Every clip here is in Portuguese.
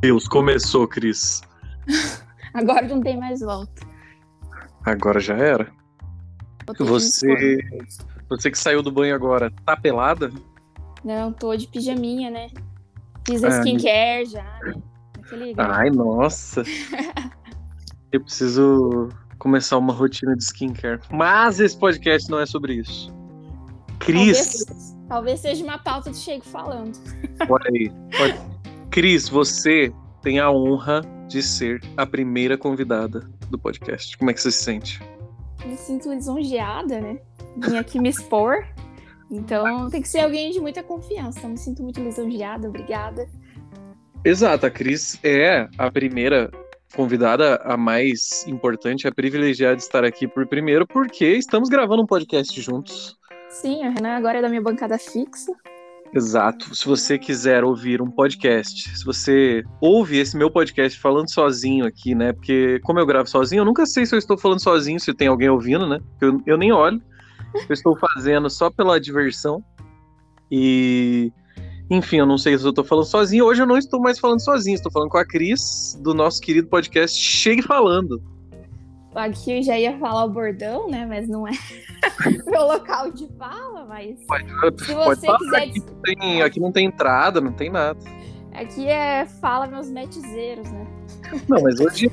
Deus, começou, Cris. Agora não tem mais volta. Agora já era. Você, você que saiu do banho agora, tá pelada? Não, tô de pijaminha, né? Fiz Ah. a skincare já, né? Aquele Ai, nossa. Eu preciso começar uma rotina de skincare. Mas esse podcast não é sobre isso. Cris, talvez, talvez seja uma pauta do Chego falando. olha aí. Olha. Cris, você tem a honra de ser a primeira convidada do podcast. Como é que você se sente? Me sinto lisonjeada, né? Vim aqui me expor. Então tem que ser alguém de muita confiança. Me sinto muito lisonjeada, obrigada. Exato, a Cris é a primeira convidada, a mais importante, a privilegiada de estar aqui por primeiro, porque estamos gravando um podcast juntos. Sim, a Renan agora é da minha bancada fixa. Exato. Se você quiser ouvir um podcast, se você ouve esse meu podcast falando sozinho aqui, né? Porque como eu gravo sozinho, eu nunca sei se eu estou falando sozinho, se tem alguém ouvindo, né? Eu, eu nem olho. Eu estou fazendo só pela diversão. E enfim, eu não sei se eu estou falando sozinho. Hoje eu não estou mais falando sozinho, estou falando com a Cris do nosso querido podcast Chegue Falando. Aqui eu já ia falar o bordão, né? Mas não é meu local de fala, mas se você falar, quiser. aqui, não tem, aqui não tem entrada, não tem nada. Aqui é fala meus metizeiros, né? Não, mas hoje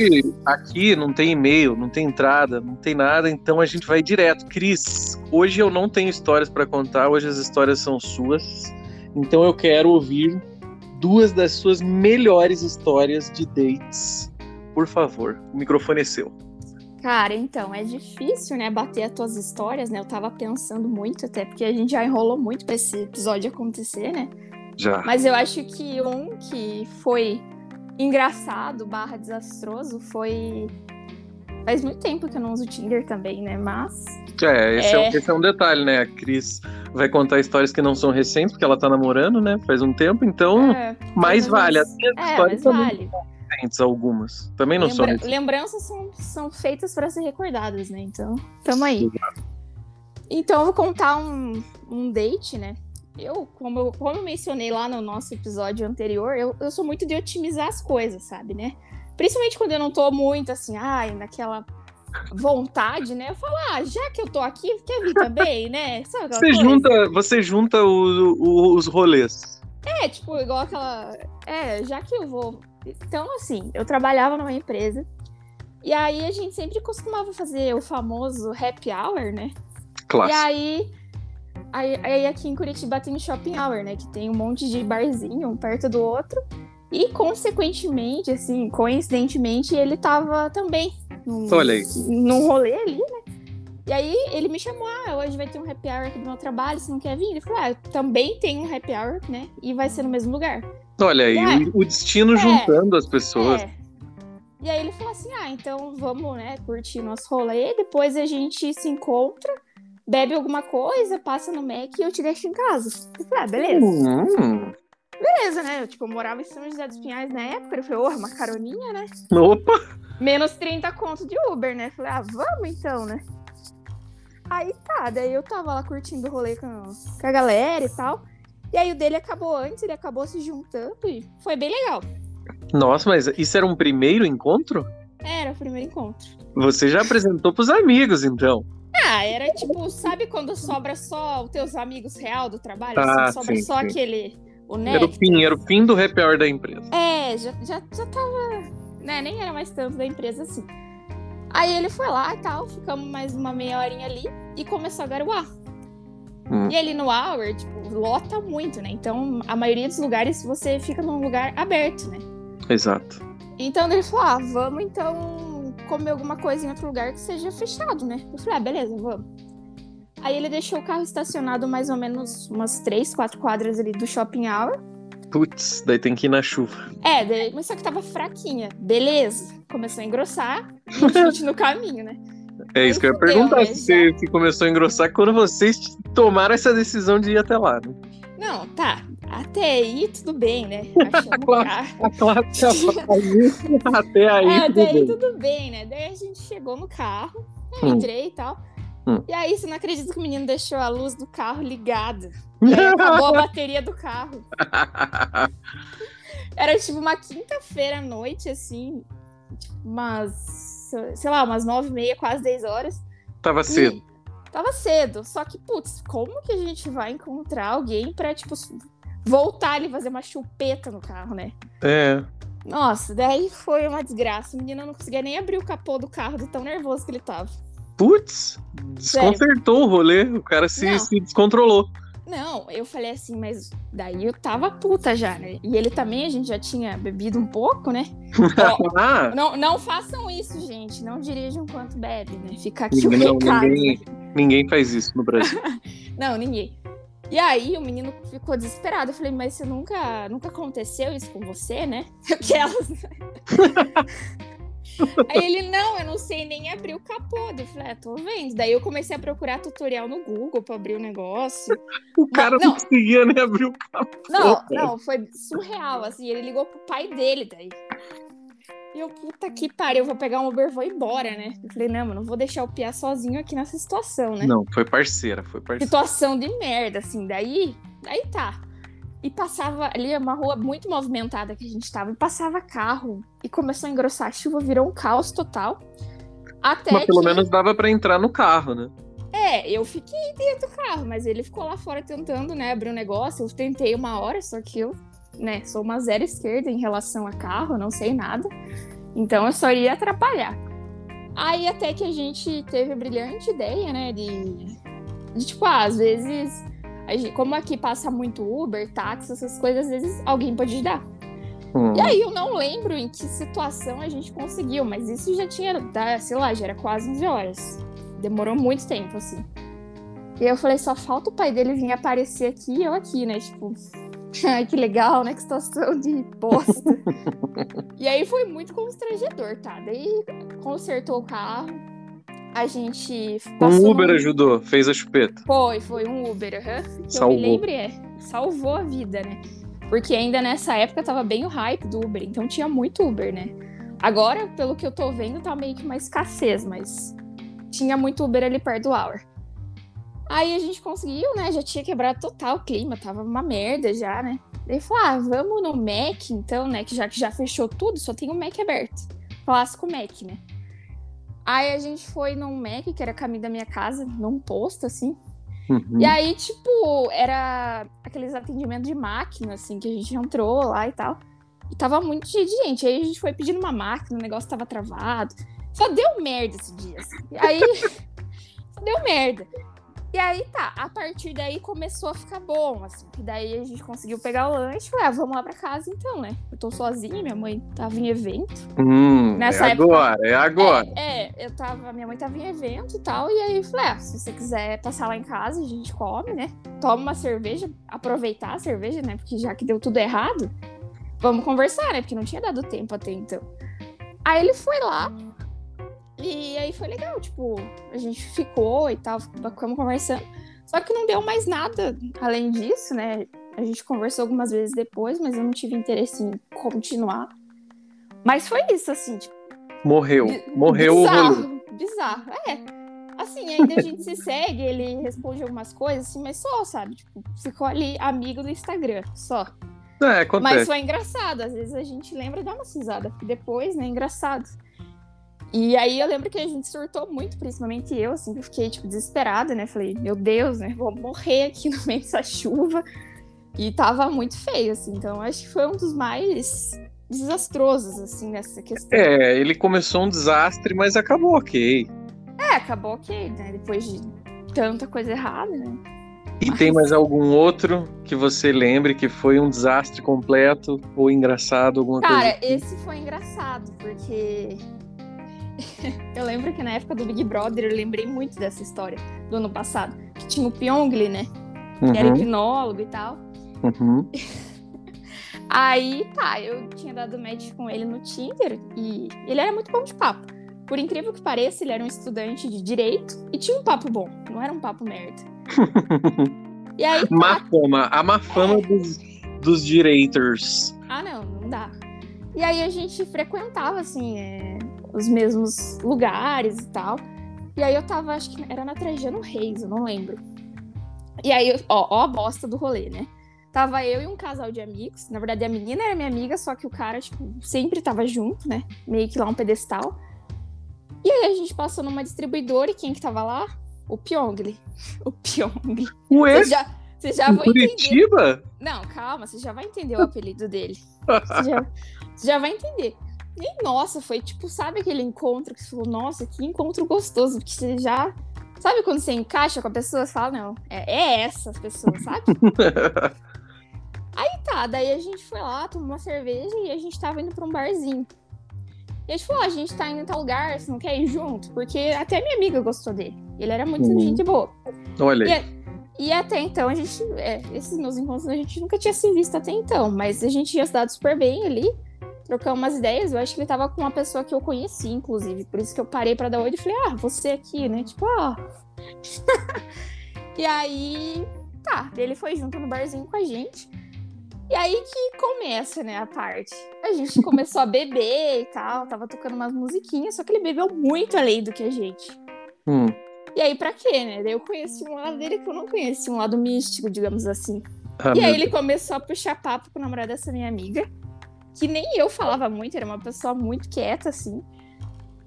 aqui não tem e-mail, não tem entrada, não tem nada, então a gente vai direto. Cris, hoje eu não tenho histórias pra contar, hoje as histórias são suas. Então eu quero ouvir duas das suas melhores histórias de dates. Por favor, o microfone é seu. Cara, então, é difícil, né, bater as tuas histórias, né? Eu tava pensando muito, até porque a gente já enrolou muito pra esse episódio acontecer, né? Já. Mas eu acho que um que foi engraçado barra desastroso foi. Faz muito tempo que eu não uso o Tinder também, né? Mas. É, esse é. É. um- esse é um detalhe, né? A Cris vai contar histórias que não são recentes, porque ela tá namorando, né? Faz um tempo, então é, mais mas- vale. As é, mas também vale. São recentes, algumas. Também não são Lembra- recentes. lembranças são, são feitas para ser recordadas, né? Então, tamo aí. Então, eu vou contar um, um date, né? Eu como, eu, como eu mencionei lá no nosso episódio anterior, eu, eu sou muito de otimizar as coisas, sabe, né? Principalmente quando eu não tô muito assim, ai, naquela vontade, né? Eu falo, ah, já que eu tô aqui, quer vir também, né? Sabe Você coisa? junta, você junta o- o- os rolês. É, tipo, igual aquela. É, já que eu vou. Então, assim, eu trabalhava numa empresa. E aí a gente sempre costumava fazer o famoso happy hour, né? E Clássico. aí, aí, aí aqui em Curitiba tem o shopping hour, né? Que tem um monte de barzinho, um perto do outro. E, consequentemente, assim, coincidentemente, ele tava também num, Olha aí. num rolê ali, né? E aí ele me chamou, ah, hoje vai ter um happy hour aqui do meu trabalho, você não quer vir? Ele falou, ah, eu também tem um happy hour, né? E vai ser no mesmo lugar. Olha aí, o, destino É. juntando as pessoas. É. E aí ele falou assim: ah, então vamos, né, curtir nosso rolê, depois a gente se encontra, bebe alguma coisa, passa no Mac e eu te deixo em casa. Eu falei, ah, beleza. Hum. Beleza, né? Eu, tipo, eu morava em São José dos Pinhais na época. Eu falei, oh, uma caroninha, né? Opa! Menos 30 conto de Uber, né? Falei, ah, vamos então, né? Aí tá, daí eu tava lá curtindo o rolê com, com a galera e tal. E aí o dele acabou antes, ele acabou se juntando e foi bem legal. Nossa, mas isso era um primeiro encontro? Era o primeiro encontro. Você já apresentou pros amigos, então. Ah, era tipo, sabe quando sobra só os teus amigos real do trabalho? Ah, assim, sobra sim, só sim. aquele. O Era o fim, era o fim do happy hour da empresa. É, já, já, já tava. Né, nem era mais tanto da empresa assim. Aí ele foi lá e tal, ficamos mais uma meia horinha ali e começou a garoar. Hum. E ali no hour, tipo, lota muito, né? Então, a maioria dos lugares você fica num lugar aberto, né? Exato. Então ele falou: ah, vamos então comer alguma coisa em outro lugar que seja fechado, né? Eu falei: ah, beleza, vamos. Aí ele deixou o carro estacionado mais ou menos umas três, quatro quadras ali do shopping hour. Putz, daí tem que ir na chuva. É, daí, mas só que tava fraquinha. Beleza. Começou a engrossar no caminho, né? É isso que eu ia perguntar, né, se, você- se começou a engrossar quando vocês tomaram essa decisão de ir até lá. Né? Não, tá. Até aí tudo bem, né? A classe até aí, É, tudo até aí bem. tudo bem, né? Daí a gente chegou no carro, eu Hum. entrei e tal. Hum. E aí, você não acredita que o menino deixou a luz do carro ligada. E acabou a bateria do carro. Era tipo uma quinta-feira à noite, assim, tipo, umas, sei lá, umas nove e meia, quase dez horas. Tava cedo. Tava cedo. Só que, putz, como que a gente vai encontrar alguém pra, tipo, voltar ali fazer uma chupeta no carro, né? É. Nossa, daí foi uma desgraça. O menino não conseguia nem abrir o capô do carro de tão nervoso que ele tava. Putz, desconcertou Sério? o rolê. O cara se, se descontrolou. Não, eu falei assim, mas daí eu tava puta já, né? E ele também, a gente já tinha bebido um pouco, né? Ó, não, não façam isso, gente. Não dirijam enquanto bebe, né? Fica aqui não, o recado. Ninguém, né? ninguém faz isso no Brasil. não, ninguém. E aí o menino ficou desesperado. Eu falei, mas você nunca, nunca aconteceu isso com você, né? Aquelas. Aí ele, não, eu não sei nem abrir o capô. Eu falei, é, tô vendo. Daí eu comecei a procurar tutorial no Google pra abrir o negócio. O cara não, não conseguia nem abrir o capô. Não, não, foi surreal, assim. Ele ligou pro pai dele daí. E eu, puta que pariu, eu vou pegar um Uber e vou embora, né? Eu falei, não, mano, não vou deixar o Pia sozinho aqui nessa situação, né? Não, foi parceira, foi parceira. Situação de merda, assim. Daí, daí tá. E passava ali uma rua muito movimentada que a gente tava, e passava carro. E começou a engrossar a chuva, virou um caos total. Até mas pelo que... menos dava para entrar no carro, né? É, eu fiquei dentro do carro, mas ele ficou lá fora tentando, né, abrir um negócio. Eu tentei uma hora, só que eu, né, sou uma zero esquerda em relação a carro, não sei nada. Então eu só ia atrapalhar. Aí até que a gente teve a brilhante ideia, né, de, de tipo, ah, às vezes Gente, como aqui passa muito Uber, táxi, essas coisas, às vezes alguém pode dar. Hum. E aí eu não lembro em que situação a gente conseguiu, mas isso já tinha, sei lá, já era quase 11 horas. Demorou muito tempo, assim. E aí eu falei, só falta o pai dele vir aparecer aqui e eu aqui, né? Tipo, ai, que legal, né? Que situação de bosta. e aí foi muito constrangedor, tá? Daí consertou o carro, a gente. Um Uber ajudou, fez a chupeta. Foi, foi um Uber, uhum. Que Salvou. eu me lembre, é. Salvou a vida, né? Porque ainda nessa época tava bem o hype do Uber, então tinha muito Uber, né? Agora, pelo que eu tô vendo, tá meio que uma escassez, mas tinha muito Uber ali perto do Hour. Aí a gente conseguiu, né? Já tinha quebrado total o clima, tava uma merda já, né? Daí falou: ah, vamos no Mac, então, né? Que já que já fechou tudo, só tem o Mac aberto. Clássico Mac, né? Aí a gente foi num Mac, que era caminho da minha casa, num posto, assim. Uhum. E aí, tipo, era aqueles atendimentos de máquina, assim, que a gente entrou lá e tal. E tava muito cheio de gente. Aí a gente foi pedindo uma máquina, o negócio tava travado. Só deu merda esse dia, assim. Aí. só deu merda. E aí tá, a partir daí começou a ficar bom, assim. E daí a gente conseguiu pegar o lanche. Falei, ah, vamos lá pra casa então, né? Eu tô sozinha, minha mãe tava em evento. Hum, Nessa é época, agora, é agora. É, é, eu tava, minha mãe tava em evento e tal. E aí falei, ah, se você quiser passar lá em casa, a gente come, né? Toma uma cerveja, aproveitar a cerveja, né? Porque já que deu tudo errado, vamos conversar, né? Porque não tinha dado tempo até então. Aí ele foi lá, e aí foi legal, tipo, a gente ficou e tal, ficamos conversando. Só que não deu mais nada além disso, né? A gente conversou algumas vezes depois, mas eu não tive interesse em continuar. Mas foi isso, assim, tipo. Morreu. Morreu bizarro, o rolê. Bizarro, é. Assim, ainda a gente se segue, ele responde algumas coisas, assim, mas só, sabe? Tipo, ficou ali amigo do Instagram, só. É, acontece. Mas foi engraçado, às vezes a gente lembra e dá uma cisada, porque depois, né, é engraçado. E aí eu lembro que a gente surtou muito, principalmente eu, assim, que eu fiquei, tipo, desesperada, né? Falei, meu Deus, né? Vou morrer aqui no meio dessa chuva. E tava muito feio, assim. Então acho que foi um dos mais desastrosos, assim, nessa questão. É, ele começou um desastre, mas acabou ok. É, acabou ok, né? Depois de tanta coisa errada, né? E mas... tem mais algum outro que você lembre que foi um desastre completo ou engraçado, alguma Cara, coisa? Cara, esse foi engraçado, porque eu lembro que na época do Big Brother eu lembrei muito dessa história do ano passado. Que tinha o Pyongli, né? Que uhum. era hipnólogo e tal. Uhum. Aí, tá, eu tinha dado match com ele no Tinder e ele era muito bom de papo. Por incrível que pareça, ele era um estudante de direito e tinha um papo bom, não era um papo merda. e aí. Tá... Má fama, a má fama é. dos, dos direitors. Ah, não, não dá. E aí a gente frequentava, assim, é, os mesmos lugares e tal. E aí eu tava, acho que era na Trajano Reis, eu não lembro. E aí, ó, ó a bosta do rolê, né? Tava eu e um casal de amigos. Na verdade, a menina era minha amiga, só que o cara, tipo, sempre tava junto, né? Meio que lá um pedestal. E aí a gente passou numa distribuidora e quem que tava lá? O Pyongli. O Pyongli. Ué? Você já, você já vai entender. Curitiba? Não, calma, você já vai entender o apelido dele. Você já, você já vai entender. E, nossa, foi tipo, sabe aquele encontro que você falou, nossa, que encontro gostoso, porque você já. Sabe quando você encaixa com a pessoa, você fala, não, é, é essa pessoa, sabe? Aí tá, daí a gente foi lá, tomou uma cerveja e a gente tava indo pra um barzinho. E a gente falou, "Ó, a gente tá indo em tal lugar, você não quer ir junto? Porque até minha amiga gostou dele. Ele era muito Uhum. gente boa. Olha E, e até então, a gente. é, esses meus encontros a gente nunca tinha se visto até então, mas a gente ia se dado super bem ali, trocamos umas ideias. Eu acho que ele tava com uma pessoa que eu conheci, inclusive. Por isso que eu parei pra dar oi e falei, ah, você aqui, né? Tipo, ó. e aí, tá, ele foi junto no barzinho com a gente. E aí que começa, né, a parte. A gente começou a beber e tal, tava tocando umas musiquinhas, só que ele bebeu muito além do que a gente. Hum. E aí, pra quê, né? Daí eu conheci um lado dele que eu não conheci, um lado místico, digamos assim. Ah, e meu aí ele começou a puxar papo com o namorado dessa minha amiga, que nem eu falava muito, era uma pessoa muito quieta, assim.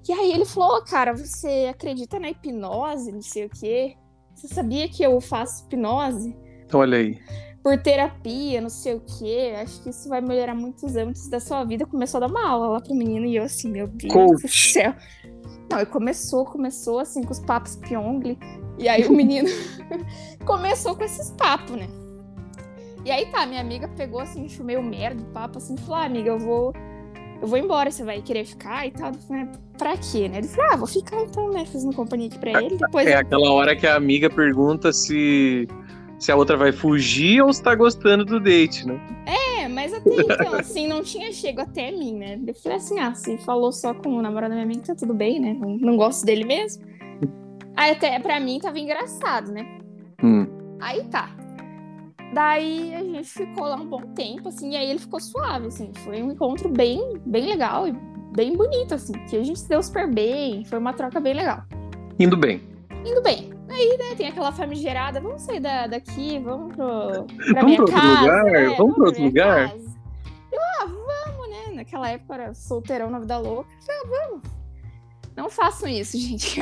E aí ele falou, "Ô, cara, você acredita na hipnose, não sei o quê? Você sabia que eu faço hipnose? Olha aí. Por terapia, não sei o quê. Acho que isso vai melhorar muitos âmbitos da sua vida. Começou a dar uma aula lá pro menino e eu assim, meu Deus do Coach. céu. Não, e começou, começou assim com os papos Pyongli. E aí o menino começou com esses papos, né? E aí tá, minha amiga pegou assim, achou meio merda papo, assim, falou: ah, amiga, eu vou. Eu vou embora, você vai querer ficar e tal. Falei, "Ah, pra quê, né? Ele falou, ah, vou ficar então, né? Fazendo companhia aqui pra ele. Depois É eu- aquela hora que a amiga pergunta se, se a outra vai fugir ou se tá gostando do date, né? É, mas até então, assim, não tinha chego até mim, né? Eu falei assim, ah, se falou só com o namorado da minha amiga, tá tudo bem, né? Não, não gosto dele mesmo. Aí até pra mim tava engraçado, né? Hum. Aí tá. Daí a gente ficou lá um bom tempo, assim, e aí ele ficou suave, assim. Foi um encontro bem, bem legal e bem bonito, assim. Que a gente se deu super bem, foi uma troca bem legal. Indo bem. Indo bem. Aí, né, tem aquela famigerada, vamos sair da, daqui, vamos pro, pra Vamos minha pra outro casa. lugar? né, Vamos pra pra outro lugar? casa. Eu, ah, vamos, né? Naquela época era solteirão na vida louca. Ah, vamos. Não façam isso, gente.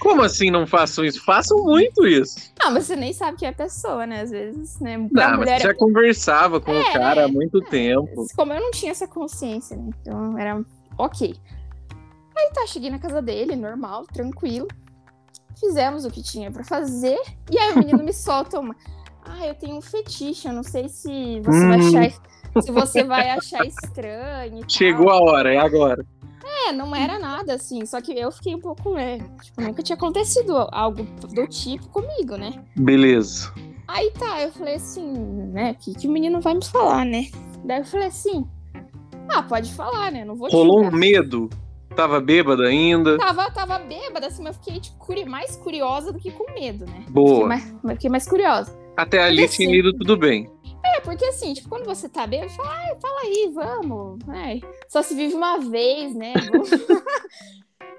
Como assim não façam isso? Façam muito isso. Não, mas você nem sabe quem é a pessoa, né? Às vezes, né? Não, mas mulher você já conversava com o É, cara há muito tempo. Como eu não tinha essa consciência, né? Então era ok. Aí tá, cheguei na casa dele, normal, tranquilo. Fizemos o que tinha pra fazer. E aí o menino me solta uma. Ah, eu tenho um fetiche, eu não sei se você vai Hum. achar. Se você vai achar estranho. e tal." Chegou a hora, é agora. É, não era nada assim. Só que eu fiquei um pouco, né? Tipo, nunca tinha acontecido algo do tipo comigo, né? Beleza. Aí tá, eu falei assim, né? O que, que o menino vai me falar, né? Daí eu falei assim: Ah, pode falar, né? Não vou te Rolou um julgar." medo? Tava bêbada ainda? Tava, tava bêbada, assim, mas eu fiquei tipo, curi- mais curiosa do que com medo, né? Fiquei Boa. mais, mas fiquei mais curiosa. Até ali tinha assim- ido tudo bem. É, porque assim, tipo, quando você tá bêbado, fala, ai, fala aí, vamos. Ai, só se vive uma vez, né?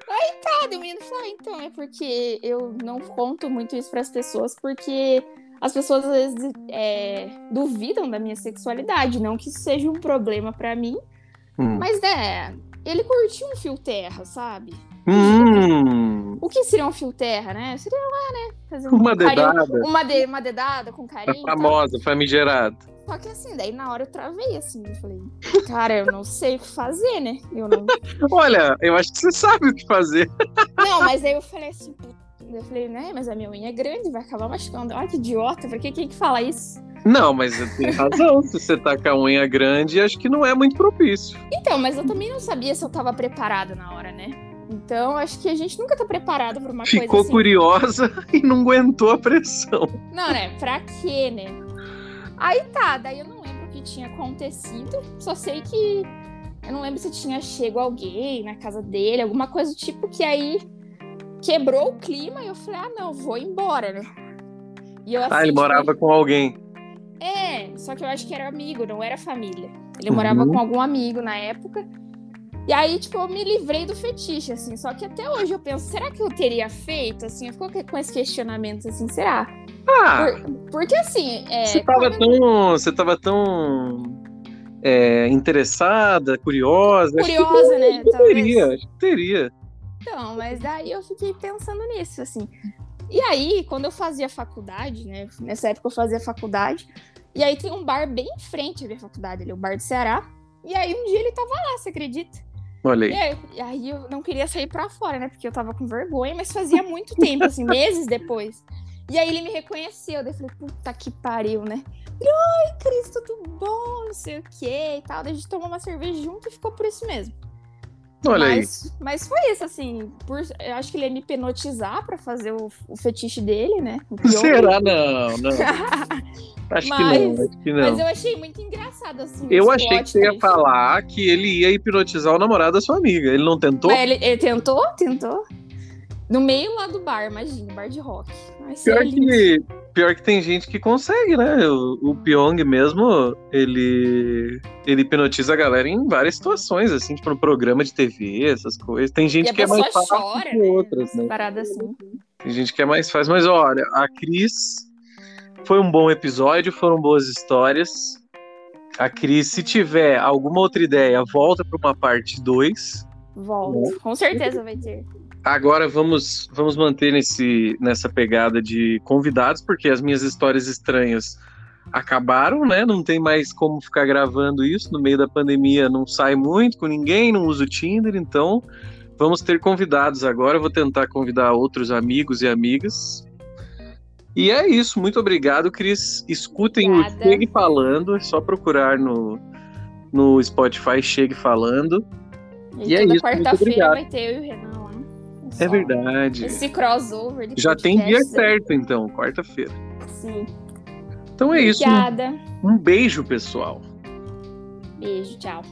Aí tá, o menino falou, ah, então, é porque eu não conto muito isso pras pessoas, porque as pessoas às vezes é, duvidam da minha sexualidade. Não que isso seja um problema pra mim, Hum. mas né, ele curtiu um fio terra, sabe? Hum, O que seria um fio terra, né? Seria lá, né? Fazer uma dedada. Uma, de, uma dedada com A carinho. e tal. famosa, famigerada. Só que assim, daí na hora eu travei assim. Eu falei, cara, eu não sei o que fazer, né? Eu não. Olha, eu acho que você sabe o que fazer. Não, mas aí eu falei assim. Eu falei, né, mas a minha unha é grande, vai acabar machucando. Olha que idiota, pra que quem que fala isso? Não, mas tem razão. Se você tá com a unha grande, acho que não é muito propício. Então, mas eu também não sabia se eu tava preparada na hora, né? Então, acho que a gente nunca tá preparado pra uma Ficou coisa assim. curiosa e não aguentou a pressão. Não, né? Pra quê, né? Aí tá, daí eu não lembro o que tinha acontecido. Só sei que. Eu não lembro se tinha chego alguém na casa dele, alguma coisa do tipo que aí quebrou o clima e eu falei, ah, não, vou embora, né? E eu, Ah, assim, ele tipo, morava com alguém. É, só que eu acho que era amigo, não era família. Ele Uhum. morava com algum amigo na época. E aí, tipo, eu me livrei do fetiche, assim. Só que até hoje eu penso, será que eu teria feito, assim? Eu fico com esse questionamento, assim, será? Ah, Por- porque, assim, é, você tava quando- tão. Você tava tão. é, interessada, curiosa. curiosa, né? talvez. Teria, acho que teria. Então, mas daí eu fiquei pensando nisso, assim. E aí, quando eu fazia faculdade, né? Nessa época eu fazia faculdade. E aí tem um bar bem em frente à minha faculdade, ali, o Bar do Ceará. E aí um dia ele tava lá, você acredita? Olha E aí. e aí eu não queria sair pra fora, né? Porque eu tava com vergonha, mas fazia muito tempo, assim, meses depois. E aí ele me reconheceu, daí eu falei, puta que pariu, né? Ele, Oi, Cris, tudo bom? Não sei o quê e tal. Daí a gente tomou uma cerveja junto e ficou por isso mesmo. Olha aí. mas, mas foi isso, assim. Por, eu acho que ele ia me penotizar pra fazer o, o fetiche dele, né? Será? Não, não. Acho que não, Mas- acho que Mas não. eu achei muito engraçado, assim. Eu achei que você ia falar que ele ia hipnotizar o namorado da sua amiga. Ele não tentou? Mas ele, ele tentou? Tentou. No meio lá do bar, imagina, bar de rock. Mas Pior ele- que, pior que tem gente que consegue, né? O, o Pyong mesmo, ele, ele hipnotiza a galera em várias situações, assim, tipo no programa de TV, essas coisas. Tem gente que é mais fácil chora, que né? outras, né? Parada assim. Tem gente que é mais fácil. Mas olha, a Cris foi um bom episódio, foram boas histórias. A Cris, se tiver alguma outra ideia, volta para uma parte 2. Volta. Com certeza vai ter. Agora vamos, vamos manter nesse, nessa pegada de convidados, porque as minhas histórias estranhas acabaram, né? Não tem mais como ficar gravando isso. No meio da pandemia não sai muito com ninguém, não uso o Tinder, então vamos ter convidados agora. Eu vou tentar convidar outros amigos e amigas. E é isso, muito obrigado, Cris. Escutem Obrigada. o Chegue Falando, é só procurar no, no Spotify Chegue Falando. E, E é toda isso, quarta-feira vai ter eu e o Renan lá. É Só verdade. Esse crossover de Já tem dia certo, então, quarta-feira. Sim. Então é isso. Obrigada. Um beijo, pessoal. Beijo, tchau.